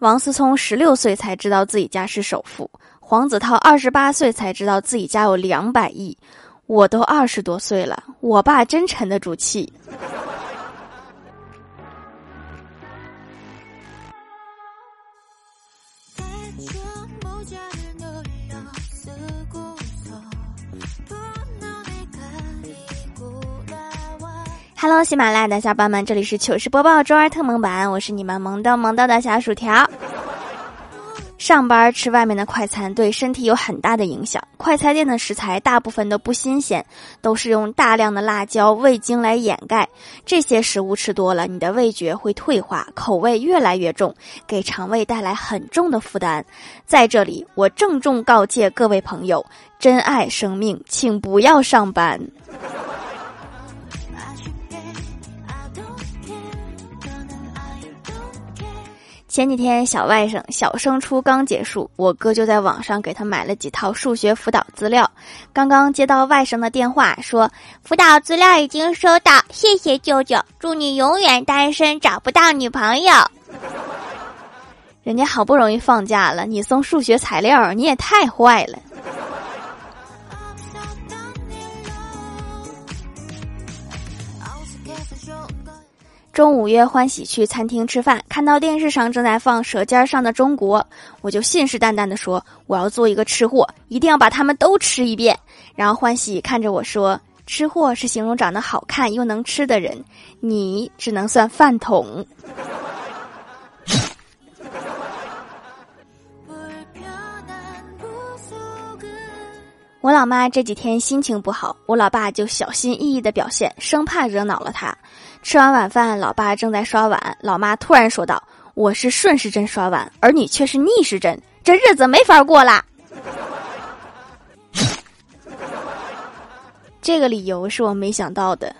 王思聪十六岁才知道自己家是首富，黄子韬二十八岁才知道自己家有两百亿，我都二十多岁了，我爸真沉得住气。Hello，喜马拉雅的小伙伴们，这里是糗事播报周二特萌版，我是你们萌逗萌逗的小薯条。上班吃外面的快餐对身体有很大的影响，快餐店的食材大部分都不新鲜，都是用大量的辣椒、味精来掩盖。这些食物吃多了，你的味觉会退化，口味越来越重，给肠胃带来很重的负担。在这里，我郑重告诫各位朋友：珍爱生命，请不要上班。前几天小外甥小升初刚结束，我哥就在网上给他买了几套数学辅导资料。刚刚接到外甥的电话，说辅导资料已经收到，谢谢舅舅，祝你永远单身，找不到女朋友。人家好不容易放假了，你送数学材料，你也太坏了。中午约欢喜去餐厅吃饭，看到电视上正在放《舌尖上的中国》，我就信誓旦旦地说：“我要做一个吃货，一定要把他们都吃一遍。”然后欢喜看着我说：“吃货是形容长得好看又能吃的人，你只能算饭桶。”我老妈这几天心情不好，我老爸就小心翼翼的表现，生怕惹恼了她。吃完晚饭，老爸正在刷碗，老妈突然说道：“我是顺时针刷碗，而你却是逆时针，这日子没法过啦。” 这个理由是我没想到的。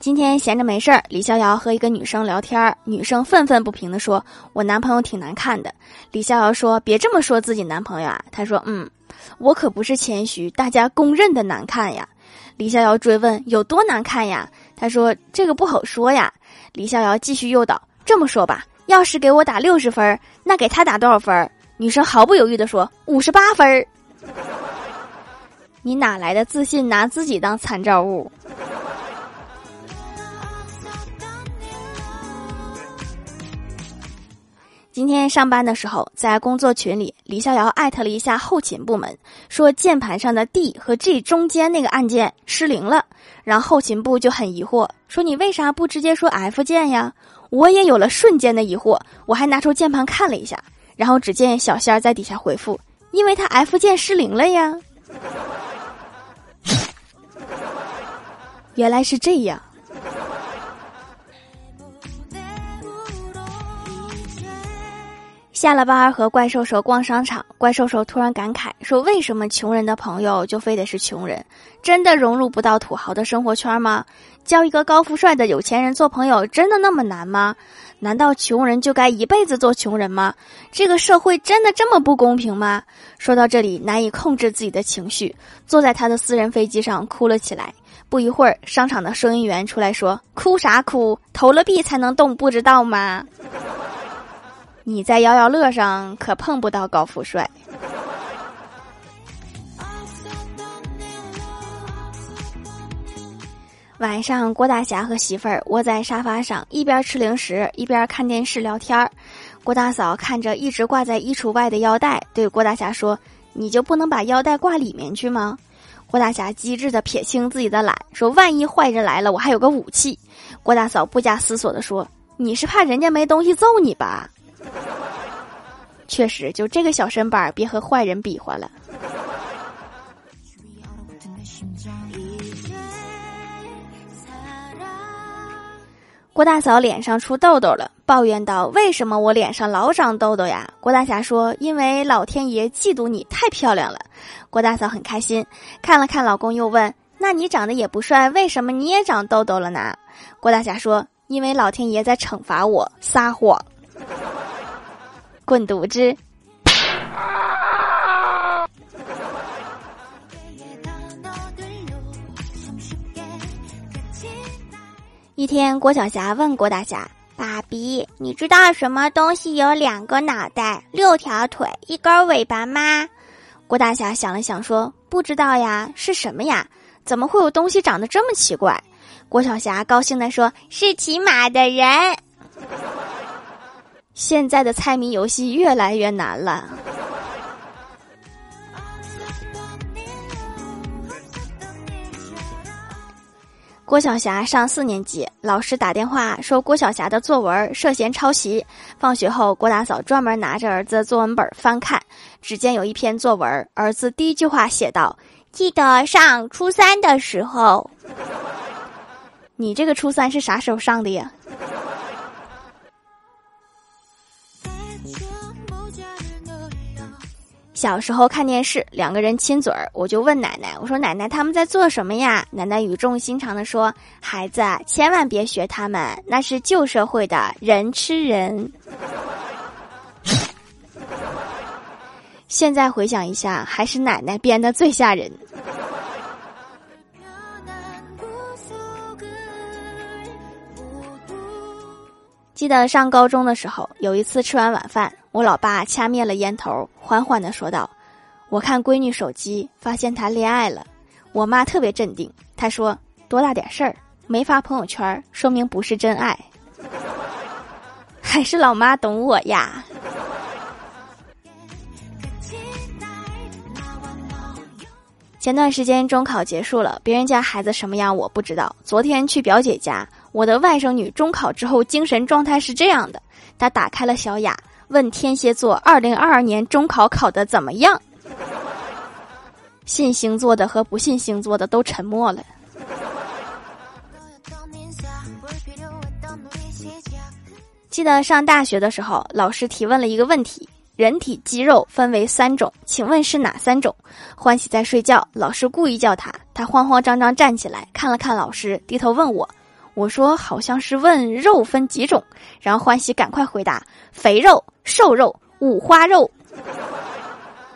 今天闲着没事儿，李逍遥和一个女生聊天，女生愤愤不平地说：“我男朋友挺难看的。”李逍遥说：“别这么说自己男朋友啊。”他说：“嗯。”我可不是谦虚，大家公认的难看呀。李逍遥追问有多难看呀？他说这个不好说呀。李逍遥继续诱导，这么说吧，要是给我打六十分，那给他打多少分？女生毫不犹豫地说五十八分。你哪来的自信拿自己当参照物？今天上班的时候，在工作群里，李逍遥艾特了一下后勤部门，说键盘上的 D 和 G 中间那个按键失灵了。然后后勤部就很疑惑，说你为啥不直接说 F 键呀？我也有了瞬间的疑惑，我还拿出键盘看了一下，然后只见小仙儿在底下回复，因为他 F 键失灵了呀。原来是这样。下了班和怪兽兽逛商场，怪兽兽突然感慨说：“为什么穷人的朋友就非得是穷人？真的融入不到土豪的生活圈吗？交一个高富帅的有钱人做朋友真的那么难吗？难道穷人就该一辈子做穷人吗？这个社会真的这么不公平吗？”说到这里，难以控制自己的情绪，坐在他的私人飞机上哭了起来。不一会儿，商场的收银员出来说：“哭啥哭？投了币才能动，不知道吗？”你在摇摇乐上可碰不到高富帅。晚上，郭大侠和媳妇儿窝在沙发上，一边吃零食一边看电视聊天儿。郭大嫂看着一直挂在衣橱外的腰带，对郭大侠说：“你就不能把腰带挂里面去吗？”郭大侠机智的撇清自己的懒，说：“万一坏人来了，我还有个武器。”郭大嫂不假思索的说：“你是怕人家没东西揍你吧？”确实，就这个小身板，别和坏人比划了。郭大嫂脸上出痘痘了，抱怨道：“为什么我脸上老长痘痘呀？”郭大侠说：“因为老天爷嫉妒你太漂亮了。”郭大嫂很开心，看了看老公，又问：“那你长得也不帅，为什么你也长痘痘了呢？”郭大侠说：“因为老天爷在惩罚我撒谎。”滚犊子！一天，郭晓霞问郭大侠：“爸比，你知道什么东西有两个脑袋、六条腿、一根尾巴吗？”郭大侠想了想说：“不知道呀，是什么呀？怎么会有东西长得这么奇怪？”郭晓霞高兴地说：“是骑马的人。”现在的猜谜游戏越来越难了。郭晓霞上四年级，老师打电话说郭晓霞的作文涉嫌抄袭。放学后，郭大嫂专门拿着儿子作文本翻看，只见有一篇作文，儿子第一句话写道：“记得上初三的时候。”你这个初三是啥时候上的呀？小时候看电视，两个人亲嘴儿，我就问奶奶：“我说奶奶他们在做什么呀？”奶奶语重心长地说：“孩子，千万别学他们，那是旧社会的人吃人。”现在回想一下，还是奶奶编的最吓人。记得上高中的时候，有一次吃完晚饭，我老爸掐灭了烟头，缓缓的说道：“我看闺女手机，发现她恋爱了。”我妈特别镇定，她说：“多大点事儿，没发朋友圈，说明不是真爱。” 还是老妈懂我呀。前段时间中考结束了，别人家孩子什么样我不知道。昨天去表姐家。我的外甥女中考之后精神状态是这样的：她打开了小雅，问天蝎座二零二二年中考考的怎么样。信星座的和不信星座的都沉默了。记得上大学的时候，老师提问了一个问题：人体肌肉分为三种，请问是哪三种？欢喜在睡觉，老师故意叫他，他慌慌张张站起来，看了看老师，低头问我。我说好像是问肉分几种，然后欢喜赶快回答：肥肉、瘦肉、五花肉。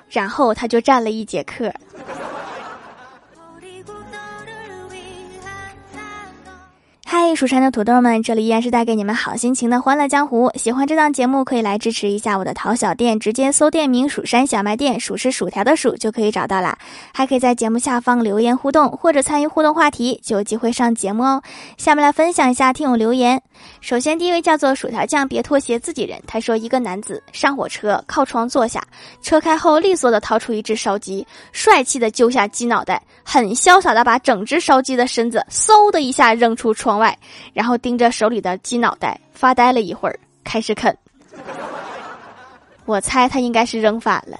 然后他就站了一节课。嗨，蜀山的土豆们，这里依然是带给你们好心情的欢乐江湖。喜欢这档节目，可以来支持一下我的淘小店，直接搜店名“蜀山小卖店”，数是薯条的数就可以找到啦。还可以在节目下方留言互动，或者参与互动话题，就有机会上节目哦。下面来分享一下听友留言。首先，第一位叫做薯条酱，别拖鞋，自己人。他说，一个男子上火车，靠窗坐下，车开后利索的掏出一只烧鸡，帅气的揪下鸡脑袋，很潇洒的把整只烧鸡的身子嗖的一下扔出窗。外，然后盯着手里的鸡脑袋发呆了一会儿，开始啃。我猜他应该是扔反了。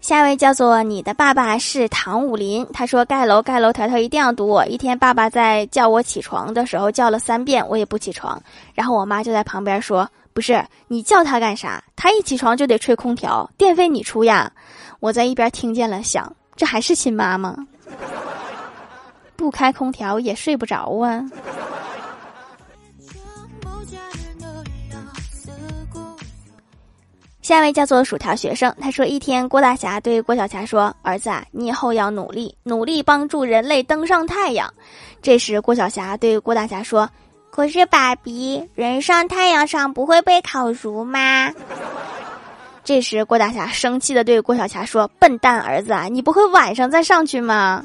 下一位叫做你的爸爸是唐武林，他说盖楼盖楼，条条一定要堵我。一天，爸爸在叫我起床的时候叫了三遍，我也不起床。然后我妈就在旁边说：“不是你叫他干啥？他一起床就得吹空调，电费你出呀。”我在一边听见了，想。这还是亲妈吗？不开空调也睡不着啊。下一位叫做薯条学生，他说：一天，郭大侠对郭小霞说：“儿子啊，你以后要努力，努力帮助人类登上太阳。”这时，郭小霞对郭大侠说：“可是爸比，人上太阳上不会被烤熟吗？”这时，郭大侠生气的对郭小霞说：“笨蛋儿子啊，你不会晚上再上去吗？”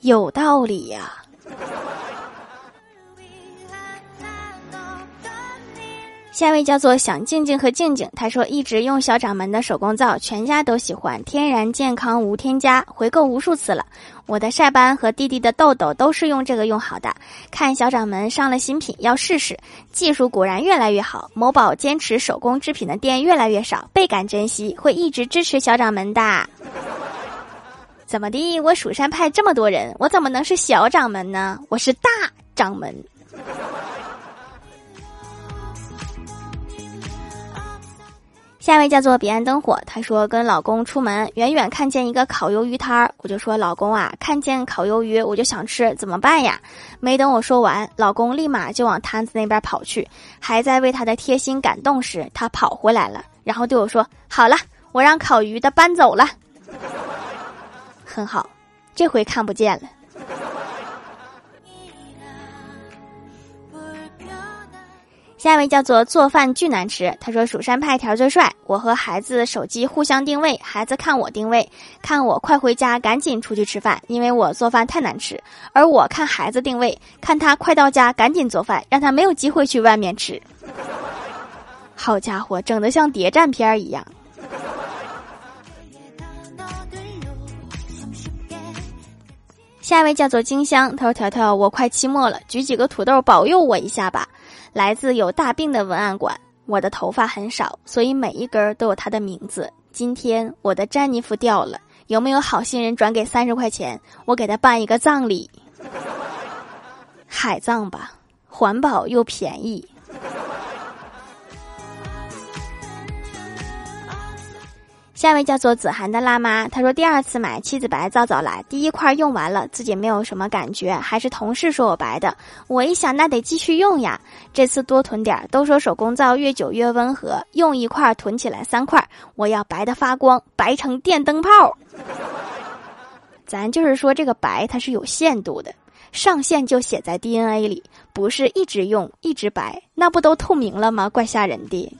有道理呀。下一位叫做想静静和静静，他说一直用小掌门的手工皂，全家都喜欢，天然健康无添加，回购无数次了。我的晒斑和弟弟的痘痘都是用这个用好的。看小掌门上了新品，要试试，技术果然越来越好。某宝坚持手工制品的店越来越少，倍感珍惜，会一直支持小掌门的。怎么的？我蜀山派这么多人，我怎么能是小掌门呢？我是大掌门。下一位叫做彼岸灯火，她说跟老公出门，远远看见一个烤鱿鱼摊儿，我就说老公啊，看见烤鱿鱼我就想吃，怎么办呀？没等我说完，老公立马就往摊子那边跑去，还在为他的贴心感动时，他跑回来了，然后对我说：“好了，我让烤鱼的搬走了。”很好，这回看不见了。下一位叫做做饭巨难吃，他说蜀山派条最帅。我和孩子手机互相定位，孩子看我定位，看我快回家，赶紧出去吃饭，因为我做饭太难吃。而我看孩子定位，看他快到家，赶紧做饭，让他没有机会去外面吃。好家伙，整的像谍战片一样。下一位叫做金香，他说：“条条，我快期末了，举几个土豆保佑我一下吧。”来自有大病的文案馆，我的头发很少，所以每一根都有他的名字。今天我的詹妮弗掉了，有没有好心人转给三十块钱，我给他办一个葬礼？海葬吧，环保又便宜。下一位叫做子涵的辣妈，她说第二次买妻子白皂皂来，第一块用完了，自己没有什么感觉，还是同事说我白的。我一想，那得继续用呀，这次多囤点儿。都说手工皂越久越温和，用一块囤起来三块，我要白的发光，白成电灯泡。咱就是说这个白它是有限度的，上限就写在 DNA 里，不是一直用一直白，那不都透明了吗？怪吓人的。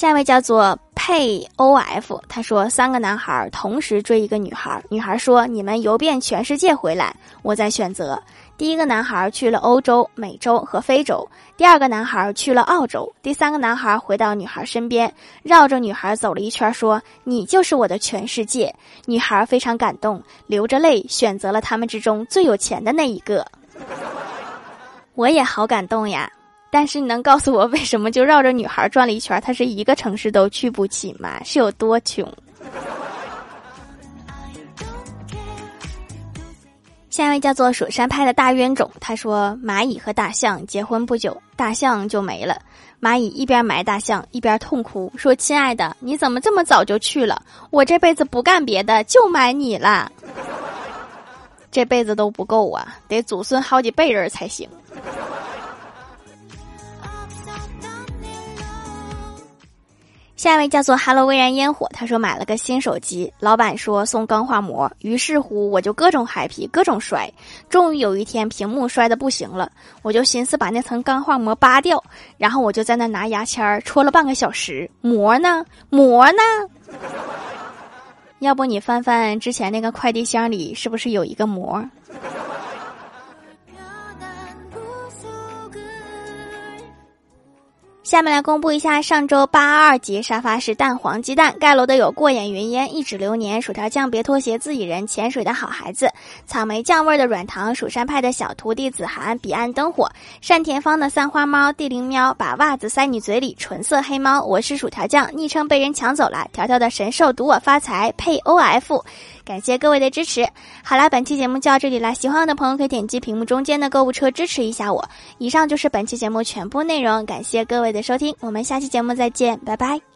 下一位叫做佩 O F，他说三个男孩同时追一个女孩，女孩说你们游遍全世界回来，我再选择。第一个男孩去了欧洲、美洲和非洲，第二个男孩去了澳洲，第三个男孩回到女孩身边，绕着女孩走了一圈，说你就是我的全世界。女孩非常感动，流着泪选择了他们之中最有钱的那一个。我也好感动呀。但是你能告诉我为什么就绕着女孩转了一圈，他是一个城市都去不起吗？是有多穷？下一位叫做蜀山派的大冤种，他说蚂蚁和大象结婚不久，大象就没了。蚂蚁一边埋大象一边痛哭，说：“亲爱的，你怎么这么早就去了？我这辈子不干别的，就埋你了。这辈子都不够啊，得祖孙好几辈人才行。”下一位叫做 “Hello 微燃烟火”，他说买了个新手机，老板说送钢化膜，于是乎我就各种 happy，各种摔，终于有一天屏幕摔的不行了，我就寻思把那层钢化膜扒掉，然后我就在那拿牙签戳了半个小时，膜呢？膜呢？要不你翻翻之前那个快递箱里，是不是有一个膜？下面来公布一下上周八二级沙发是蛋黄鸡蛋盖楼的有过眼云烟一指流年薯条酱别拖鞋自己人潜水的好孩子草莓酱味的软糖蜀山派的小徒弟子涵彼岸灯火单田芳的三花猫地灵喵把袜子塞你嘴里纯色黑猫我是薯条酱昵称被人抢走了条条的神兽赌我发财配 O F。感谢各位的支持。好啦，本期节目就到这里啦，喜欢我的朋友可以点击屏幕中间的购物车支持一下我。以上就是本期节目全部内容，感谢各位的收听，我们下期节目再见，拜拜。